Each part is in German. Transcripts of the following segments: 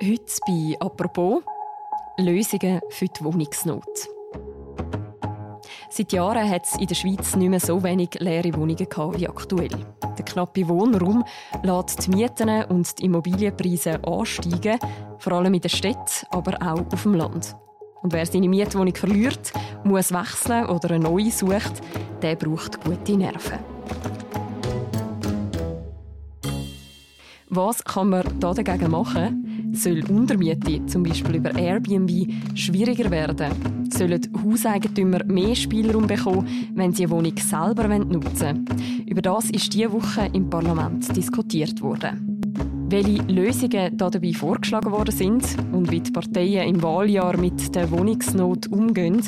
Heute bei «Apropos» Lösungen für die Wohnungsnot. Seit Jahren hat es in der Schweiz nicht mehr so wenig leere Wohnungen wie aktuell. Der knappe Wohnraum lässt die Mieten und die Immobilienpreise ansteigen, vor allem in der Stadt, aber auch auf dem Land. Und wer seine Mietwohnung verliert, muss wechseln oder eine neue sucht, der braucht gute Nerven. Was kann man da dagegen machen? Soll Untermiete, zum Beispiel über Airbnb, schwieriger werden? Sollen Hauseigentümer mehr Spielraum bekommen, wenn sie eine Wohnung selber nutzen wollen? Über das ist diese Woche im Parlament diskutiert worden. Welche Lösungen dabei vorgeschlagen worden sind und wie die Parteien im Wahljahr mit der Wohnungsnot umgehen,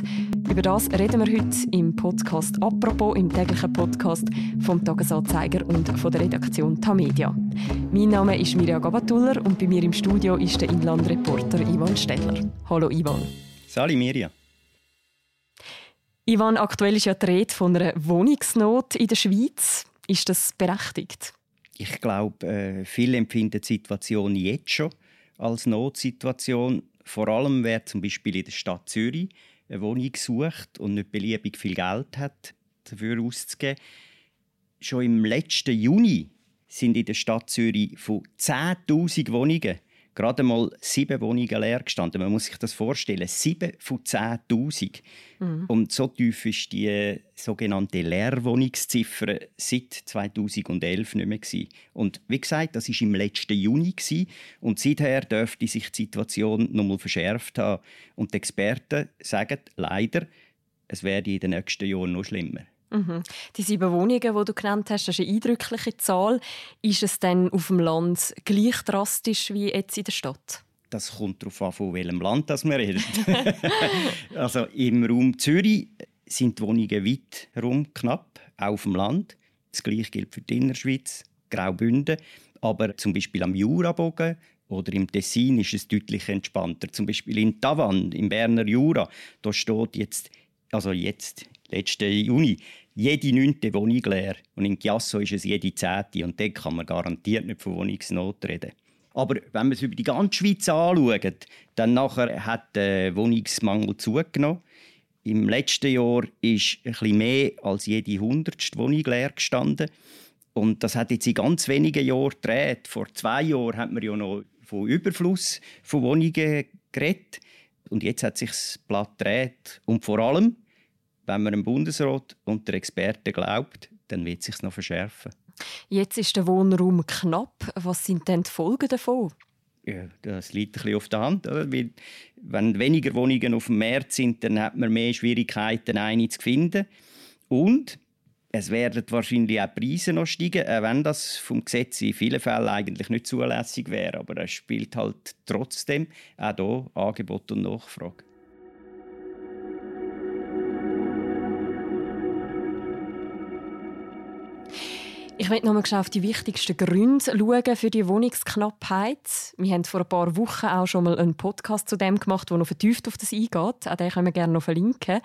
über das reden wir heute im Podcast «Apropos», im täglichen Podcast vom Tagesanzeiger und von der Redaktion Tamedia. Mein Name ist Mirja Gabatuller und bei mir im Studio ist der Inlandreporter Ivan Steller. Hallo Ivan. Sali Mirja. Ivan, aktuell ist ja die Rede von einer Wohnungsnot in der Schweiz. Ist das berechtigt? Ich glaube, äh, viele empfinden die Situation jetzt schon als Notsituation. Vor allem, wer zum Beispiel in der Stadt Zürich eine Wohnung sucht und nicht beliebig viel Geld hat, dafür auszugeben. Schon im letzten Juni sind in der Stadt Zürich von 10.000 Wohnungen gerade mal sieben Wohnungen leer gestanden. Man muss sich das vorstellen. Sieben von 10.000. Mhm. Und so tief ist die sogenannte Leerwohnungsziffer seit 2011 nicht mehr gewesen. Und wie gesagt, das war im letzten Juni gewesen. und seither dürfte sich die Situation noch mal verschärft haben. Und die Experten sagen leider, es werde in den nächsten Jahren noch schlimmer. Mhm. Die sieben Wohnungen, die du genannt hast, das ist eine eindrückliche Zahl. Ist es denn auf dem Land gleich drastisch wie jetzt in der Stadt? Das kommt darauf an, von welchem Land das wir reden. also im Raum Zürich sind die Wohnungen weit herum knapp, auch auf dem Land. Das gleiche gilt für die Innerschweiz, Graubünden. Aber zum Beispiel am Jurabogen oder im Tessin ist es deutlich entspannter. Zum Beispiel in Tavannes, im Berner Jura, da steht jetzt, also jetzt, letzten Juni, jede neunte Wohnung leer. Und in Chiasso ist es jede zehnte. Und dort kann man garantiert nicht von Wohnungsnot reden. Aber wenn man es über die ganze Schweiz anschaut, dann nachher hat der Wohnungsmangel zugenommen. Im letzten Jahr ist bisschen mehr als jede hundertste Wohnung leer gestanden. Und das hat jetzt in ganz wenigen Jahren gedreht. Vor zwei Jahren hat man ja noch von Überfluss von Wohnungen geredet. Und jetzt hat sich das Blatt gedreht. Und vor allem wenn man dem Bundesrat und der Experten glaubt, dann wird es sich noch verschärfen. Jetzt ist der Wohnraum knapp. Was sind denn die Folgen davon? Ja, das liegt ein bisschen auf der Hand. Oder? Wenn weniger Wohnungen auf dem Markt sind, dann hat man mehr Schwierigkeiten, eine zu finden. Und es werden wahrscheinlich auch Preise noch steigen, auch wenn das vom Gesetz in vielen Fällen eigentlich nicht zulässig wäre. Aber es spielt halt trotzdem auch hier Angebot und Nachfrage. Ich möchte noch mal auf die wichtigsten Gründe schauen für die Wohnungsknappheit. Wir haben vor ein paar Wochen auch schon mal einen Podcast zu dem gemacht, der noch vertieft auf das eingeht. Auch den können wir gerne noch verlinken.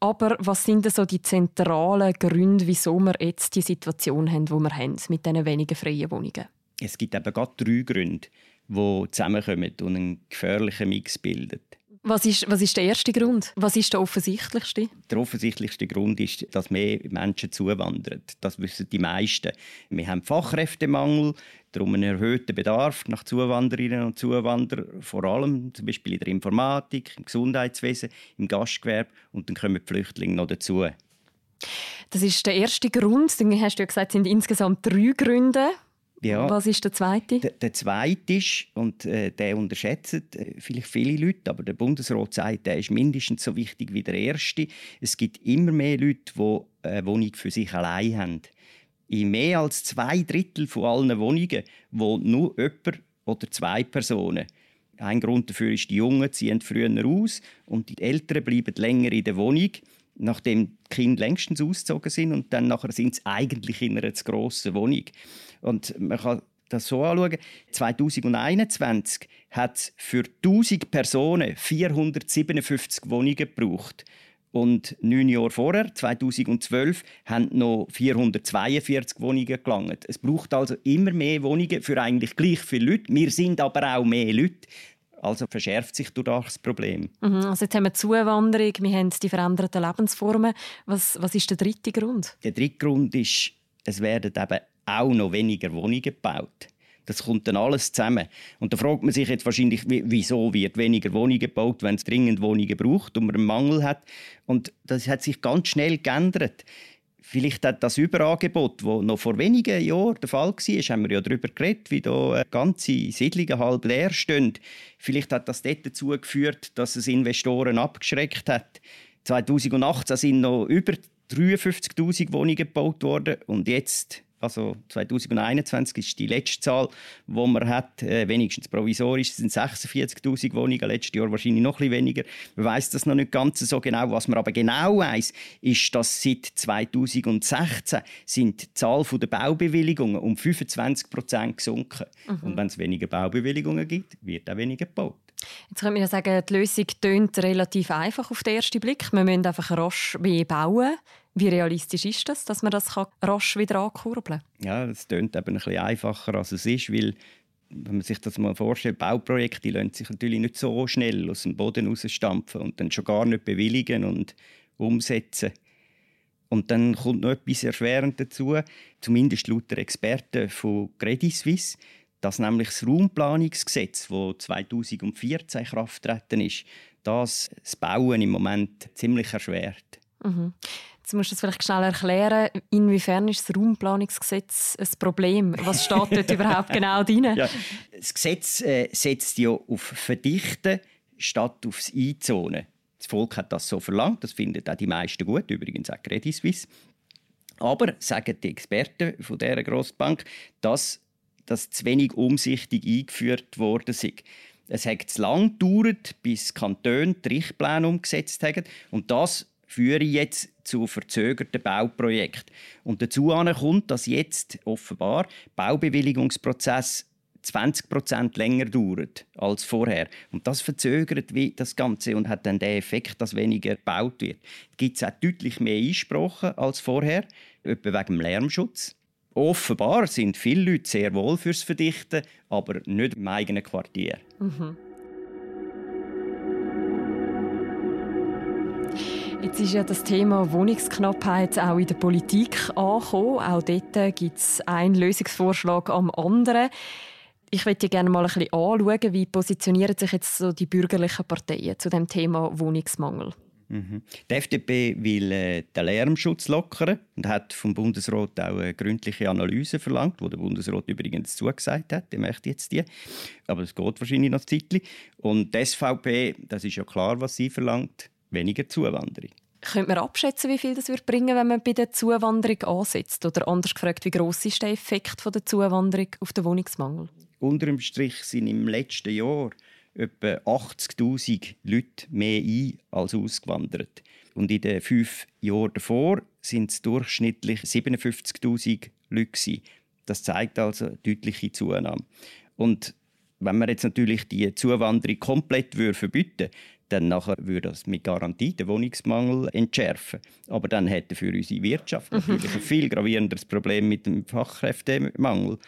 Aber was sind denn so die zentralen Gründe, wieso wir jetzt die Situation haben, die wir haben, mit diesen wenigen freien Wohnungen? Es gibt eben gerade drei Gründe, die zusammenkommen und einen gefährlichen Mix bilden. Was ist, was ist der erste Grund? Was ist der offensichtlichste? Der offensichtlichste Grund ist, dass mehr Menschen zuwandern. Das wissen die meisten. Wir haben Fachkräftemangel, darum einen erhöhten Bedarf nach Zuwanderinnen und Zuwanderern, vor allem zum Beispiel in der Informatik, im Gesundheitswesen, im Gastgewerbe und dann kommen die Flüchtlinge noch dazu. Das ist der erste Grund. Dann hast du ja gesagt, es sind insgesamt drei Gründe. Ja, Was ist der zweite? Der, der zweite ist, und äh, der unterschätzen äh, vielleicht viele Leute, aber der Bundesrat sagt, der ist mindestens so wichtig wie der erste. Es gibt immer mehr Leute, die eine Wohnung für sich allein haben. In mehr als zwei Drittel von allen Wohnungen wohnt nur jemand oder zwei Personen. Ein Grund dafür ist, die Jungen ziehen früher aus und die Älteren bleiben länger in der Wohnung nachdem die Kinder längstens ausgezogen sind und dann nachher sind sie eigentlich in einer zu grossen Wohnung. Und man kann das so anschauen. 2021 hat es für 1000 Personen 457 Wohnungen gebraucht. Und neun Jahre vorher, 2012, haben noch 442 Wohnungen gelangt. Es braucht also immer mehr Wohnungen für eigentlich gleich viele Leute. Wir sind aber auch mehr Leute. Also verschärft sich durch das Problem. Mhm, also jetzt haben wir Zuwanderung, wir haben die veränderten Lebensformen. Was, was ist der dritte Grund? Der dritte Grund ist, es werden eben auch noch weniger Wohnungen gebaut. Das kommt dann alles zusammen. Und da fragt man sich jetzt wahrscheinlich, wieso wird weniger Wohnungen gebaut, wenn es dringend Wohnungen braucht und man einen Mangel hat. Und das hat sich ganz schnell geändert. Vielleicht hat das Überangebot, das noch vor wenigen Jahren der Fall war, haben wir ja darüber geredet, wie da ganze Siedlungen halb leer stehen. Vielleicht hat das dort dazu geführt, dass es Investoren abgeschreckt hat. 2018 sind noch über 53.000 Wohnungen gebaut worden und jetzt also 2021 ist die letzte Zahl, die man hat, äh, wenigstens provisorisch, sind 46.000 Wohnungen, letztes Jahr wahrscheinlich noch ein weniger. Man weiß das noch nicht ganz so genau. Was man aber genau weiß, ist, dass seit 2016 sind die Zahl der Baubewilligungen um 25 Prozent gesunken. Mhm. Und wenn es weniger Baubewilligungen gibt, wird auch weniger gebaut. Jetzt könnte man ja sagen, die Lösung tönt relativ einfach auf den ersten Blick. Wir müssen einfach rasch mehr bauen. Wie realistisch ist das, dass man das rasch wieder ankurbeln kann? Ja, das tönt eben ein bisschen einfacher, als es ist, weil wenn man sich das mal vorstellt, Bauprojekte lassen sich natürlich nicht so schnell aus dem Boden rausstampfen und dann schon gar nicht bewilligen und umsetzen. Und dann kommt noch etwas erschwerend dazu, zumindest laut der Experten von Credit Suisse, dass nämlich das Raumplanungsgesetz, das 2014 in Kraft getreten ist, das, das Bauen im Moment ziemlich erschwert. Mhm. Jetzt musst du es vielleicht schnell erklären, inwiefern ist das Raumplanungsgesetz ein Problem? Was steht dort überhaupt genau drin? Ja, das Gesetz äh, setzt ja auf Verdichten statt aufs Einzonen. Das Volk hat das so verlangt, das finden auch die meisten gut, übrigens auch Credit Suisse. Aber sagen die Experten von dieser Grossbank, dass das zu wenig umsichtig eingeführt worden ist. Es hat zu lange gedauert, bis Kantone die Richtpläne umgesetzt haben. Und das führe jetzt zu verzögerten Bauprojekten. Und dazu kommt, dass jetzt offenbar Baubewilligungsprozess 20 Prozent länger dauert als vorher. Und das verzögert das Ganze und hat dann den Effekt, dass weniger gebaut wird. Gibt es auch deutlich mehr Einsprachen als vorher, etwa wegen dem Lärmschutz. Offenbar sind viele Leute sehr wohl fürs Verdichten, aber nicht im eigenen Quartier. Mhm. Jetzt ist ja das Thema Wohnungsknappheit auch in der Politik angekommen. Auch dort gibt es einen Lösungsvorschlag am anderen. Ich möchte gerne mal ein bisschen anschauen, wie positionieren sich jetzt so die bürgerlichen Parteien zu dem Thema Wohnungsmangel. Mhm. Die FDP will äh, den Lärmschutz lockern und hat vom Bundesrat auch eine gründliche Analyse verlangt, wo der Bundesrat übrigens zugesagt hat. Der möchte jetzt die. Aber es geht wahrscheinlich noch ein Zeitchen. Und die SVP, das ist ja klar, was sie verlangt, weniger Zuwanderung. Könnte man abschätzen, wie viel das wird bringen, wenn man bei der Zuwanderung ansetzt? Oder anders gefragt, wie groß ist der Effekt von der Zuwanderung auf den Wohnungsmangel? Unter dem Strich sind im letzten Jahr etwa 80.000 Leute mehr ein als ausgewandert. Und in den fünf Jahren davor sind es durchschnittlich 57.000 Leute. Das zeigt also eine deutliche Zunahme. Und wenn man jetzt natürlich die Zuwanderung komplett verbieten würde, dann nachher würde das mit Garantie den Wohnungsmangel entschärfen. Aber dann hätte für unsere Wirtschaft natürlich ein viel gravierenderes Problem mit dem Fachkräftemangel.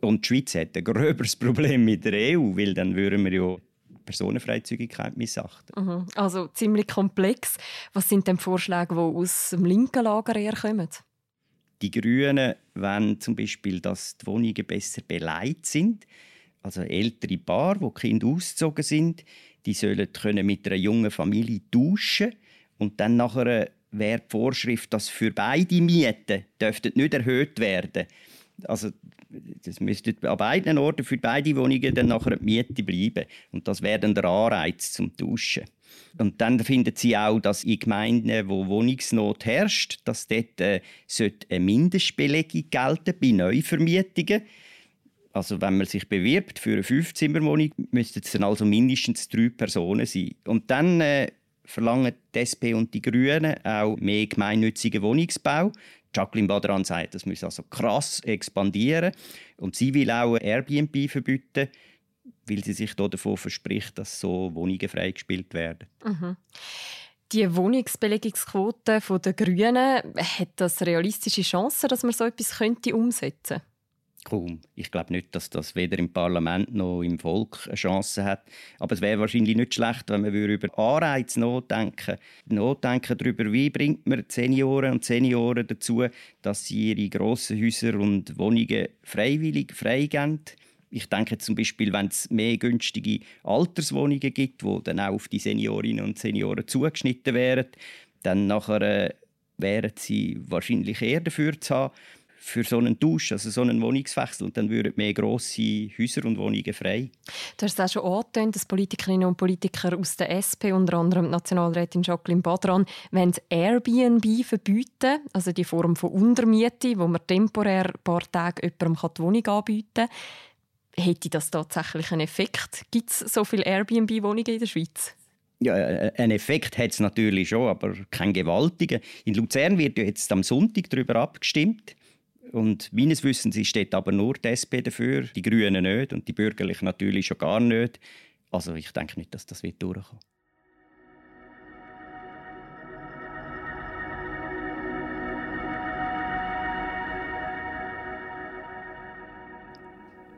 Und die Schweiz hat ein gröberes Problem mit der EU, weil dann würden wir ja Personenfreizügigkeit missachten. Mhm. Also ziemlich komplex. Was sind denn Vorschläge, die aus dem linken Lager herkommen? Die Grünen wollen zum Beispiel, dass die Wohnungen besser beleidigt sind. Also ältere Paare, wo die Kinder ausgezogen sind, die sollen können mit einer jungen Familie tauschen und dann nachher wäre die Vorschrift, dass für beide Mieten dürften nicht erhöht werden. Also das müsste an beiden Orten für beide Wohnungen dann nachher die Miete bleiben und das wäre dann der Anreiz zum Tauschen. Und dann finden sie auch, dass in Gemeinden, wo Wohnungsnot herrscht, dass dort äh, eine Mindestbelegung gelten bei Neuvermietungen. Also wenn man sich bewirbt für eine Fünfzimmerwohnung, müssten es dann also mindestens drei Personen sein. Und dann äh, verlangen die SP und die Grünen auch mehr gemeinnützigen Wohnungsbau. Jacqueline Badran sagt, das muss also krass expandieren. Und sie will auch Airbnb verbieten, weil sie sich davon verspricht, dass so Wohnungen freigespielt werden. Mhm. Die Wohnungsbelegungsquote der Grünen, hat das realistische Chancen, dass man so etwas könnte umsetzen könnte? Kaum. Ich glaube nicht, dass das weder im Parlament noch im Volk eine Chance hat. Aber es wäre wahrscheinlich nicht schlecht, wenn man über Anreize nachdenken Nachdenken darüber, wie bringt man Senioren und Senioren dazu, dass sie ihre grossen Häuser und Wohnungen freiwillig freigeben. Ich denke zum Beispiel, wenn es mehr günstige Alterswohnungen gibt, die dann auch auf die Seniorinnen und Senioren zugeschnitten wären, dann nachher äh, wären sie wahrscheinlich eher dafür zu haben, für so einen Tausch, also so einen Wohnungswechsel. Und dann würden mehr grosse Häuser und Wohnungen frei. Du hast es auch schon angetönt, dass Politikerinnen und Politiker aus der SP, unter anderem die Nationalrätin Jacqueline Badran, wollen Airbnb verbieten, also die Form von Untermiete, wo man temporär ein paar Tage jemandem die Wohnung anbieten kann. Hätte das tatsächlich einen Effekt? Gibt es so viele Airbnb-Wohnungen in der Schweiz? Ja, äh, einen Effekt hat es natürlich schon, aber keinen gewaltigen. In Luzern wird ja jetzt am Sonntag darüber abgestimmt. Und meines Wissens steht aber nur die SP dafür, die Grünen nicht und die Bürgerlichen natürlich schon gar nicht. Also ich denke nicht, dass das wird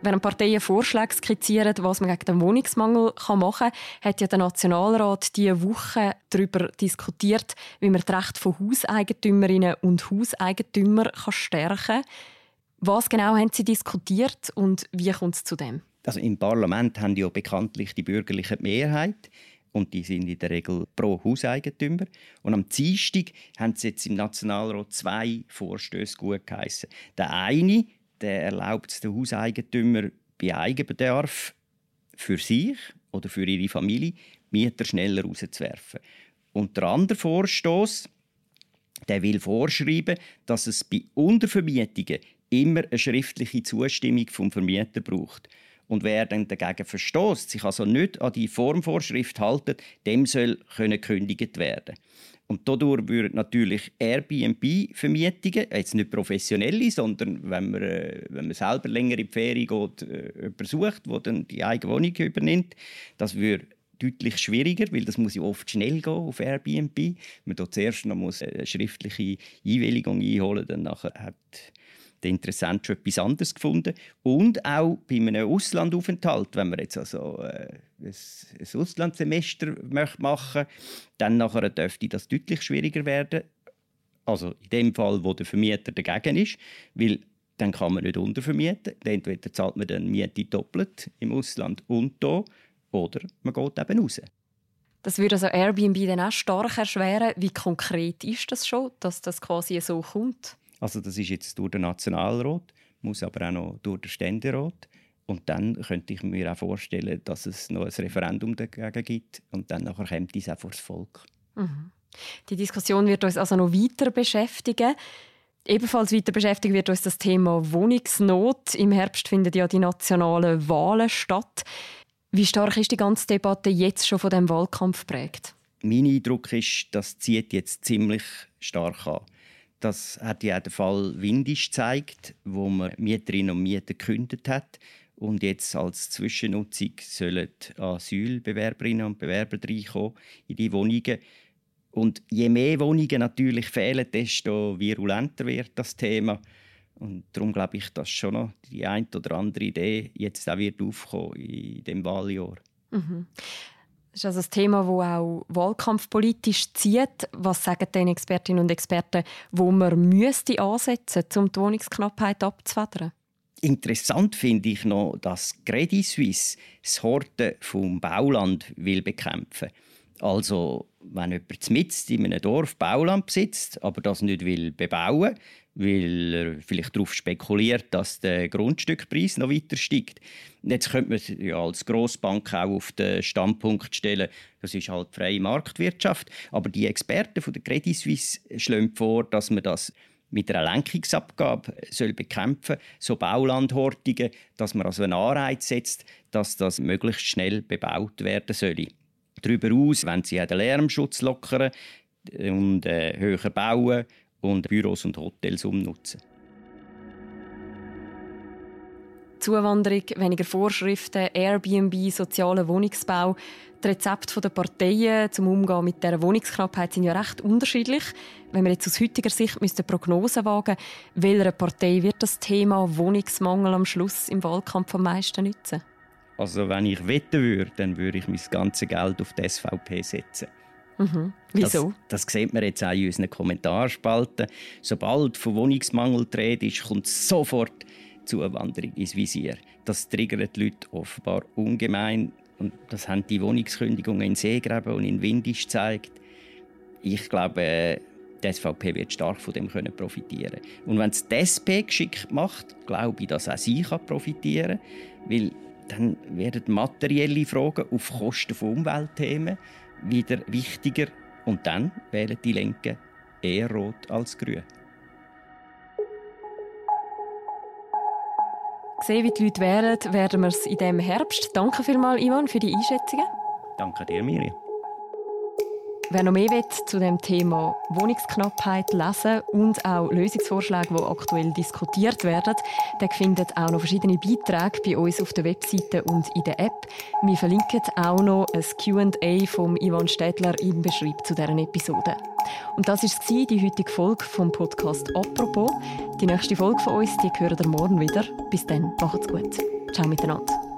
Während Parteien Vorschläge skizzieren, was man gegen den Wohnungsmangel machen kann, hat ja der Nationalrat diese Woche darüber diskutiert, wie man das Recht von Hauseigentümerinnen und Hauseigentümern stärken kann. Was genau haben Sie diskutiert und wie kommt es zu dem? Also Im Parlament haben ja bekanntlich die bürgerliche Mehrheit und die sind in der Regel pro Hauseigentümer. Und am Dienstag haben sie jetzt im Nationalrat zwei Vorstöße gut geheissen. Der eine der erlaubt es den Hauseigentümer bei Eigenbedarf für sich oder für ihre Familie Mieter schneller rauszuwerfen. Und der andere Vorstoß, der will vorschreiben, dass es bei Untervermietungen immer eine schriftliche Zustimmung vom Vermieter braucht. Und wer dann dagegen verstößt, sich also nicht an die Formvorschrift haltet, dem soll gekündigt werden. Und dadurch würden natürlich Airbnb-Vermietungen, jetzt nicht professionelle, sondern wenn man, äh, wenn man selber länger in die Ferien geht, äh, sucht, der dann die eigene Wohnung übernimmt, das würde deutlich schwieriger, weil das muss ja oft schnell gehen auf Airbnb. Man muss zuerst noch eine schriftliche Einwilligung einholen, dann nachher hat der Interessent schon etwas anderes gefunden. Und auch bei einem Auslandaufenthalt, wenn man jetzt also äh, ein, ein Auslandssemester möchte machen dann nachher dürfte das deutlich schwieriger werden. Also in dem Fall, wo der Vermieter dagegen ist, weil dann kann man nicht untervermieten. Entweder zahlt man dann Miete doppelt im Ausland und hier, oder man geht eben raus. Das würde also Airbnb dann auch stark erschweren. Wie konkret ist das schon, dass das quasi so kommt? Also das ist jetzt durch den Nationalrat, muss aber auch noch durch den Ständerat. Und dann könnte ich mir auch vorstellen, dass es noch ein Referendum dagegen gibt und dann nachher kommt es auch vor das Volk. Mhm. Die Diskussion wird uns also noch weiter beschäftigen. Ebenfalls weiter beschäftigen wird uns das Thema Wohnungsnot. Im Herbst finden ja die nationalen Wahlen statt. Wie stark ist die ganze Debatte jetzt schon von dem Wahlkampf prägt? Mein Eindruck ist, das zieht jetzt ziemlich stark an. Das hat ja der Fall Windisch gezeigt, wo man Mieterinnen und Mieter gekündigt hat. Und jetzt als Zwischennutzung sollen Asylbewerberinnen und Bewerber reinkommen in die Wohnungen. Und je mehr Wohnungen natürlich fehlen, desto virulenter wird das Thema. Und darum glaube ich, dass schon noch die eine oder andere Idee jetzt auch wird aufkommen in dem Wahljahr. Mhm. Das ist also ein Thema, das auch wahlkampfpolitisch zieht. Was sagen denn Expertinnen und Experten, wo man müsste ansetzen müsste, um die Wohnungsknappheit abzufedern? Interessant finde ich noch, dass Credit Suisse das Horten vom Bauland will bekämpfen. Also, wenn jemand mitten in einem Dorf Bauland besitzt, aber das nicht will bebauen weil er vielleicht darauf spekuliert, dass der Grundstückpreis noch weiter steigt. Jetzt könnte man ja als Grossbank auch auf den Standpunkt stellen, das ist halt freie Marktwirtschaft. Aber die Experten von der Credit Suisse schlagen vor, dass man das mit einer Lenkungsabgabe soll bekämpfen so Baulandhortungen, dass man also einen Anreiz setzt, dass das möglichst schnell bebaut werden soll. Darüber aus, wenn sie den Lärmschutz lockern und äh, höher bauen und Büros und Hotels umnutzen. Zuwanderung, weniger Vorschriften, Airbnb, sozialer Wohnungsbau. Die Rezepte der Parteien zum Umgehen mit der Wohnungsknappheit sind ja recht unterschiedlich. Wenn wir jetzt aus heutiger Sicht müsste Prognosen wagen, welcher Partei wird das Thema Wohnungsmangel am Schluss im Wahlkampf am meisten nützen? Also wenn ich wetten würde, dann würde ich mein ganzes Geld auf die SVP setzen. Mhm. Wieso? Das, das sieht man jetzt auch in unseren Kommentarspalten. Sobald von Wohnungsmangel die Rede ist, kommt sofort Zuwanderung ins Visier. Das triggert die Leute offenbar ungemein. Und das haben die Wohnungskündigungen in Seegräben und in Windisch gezeigt. Ich glaube, die SVP wird stark von dem können profitieren. Und wenn es die SP geschickt macht, glaube ich, dass auch sie kann profitieren kann, weil dann werden materielle Fragen auf Kosten von Umweltthemen wieder wichtiger und dann wählen die Linken eher rot als grün. Sehen, wie die Leute wählen, werden wir es in diesem Herbst. Danke vielmals, Ivan, für die Einschätzungen. Danke dir, Miriam. Wer noch mehr zu dem Thema Wohnungsknappheit lesen und auch Lösungsvorschläge, die aktuell diskutiert werden, der findet auch noch verschiedene Beiträge bei uns auf der Webseite und in der App. Wir verlinken auch noch ein Q&A vom Ivan Städtler im Beschreib zu deren Episode. Und das war die heutige Folge vom Podcast «Apropos». Die nächste Folge von uns, die hören ihr morgen wieder. Bis dann, macht's gut. Ciao miteinander.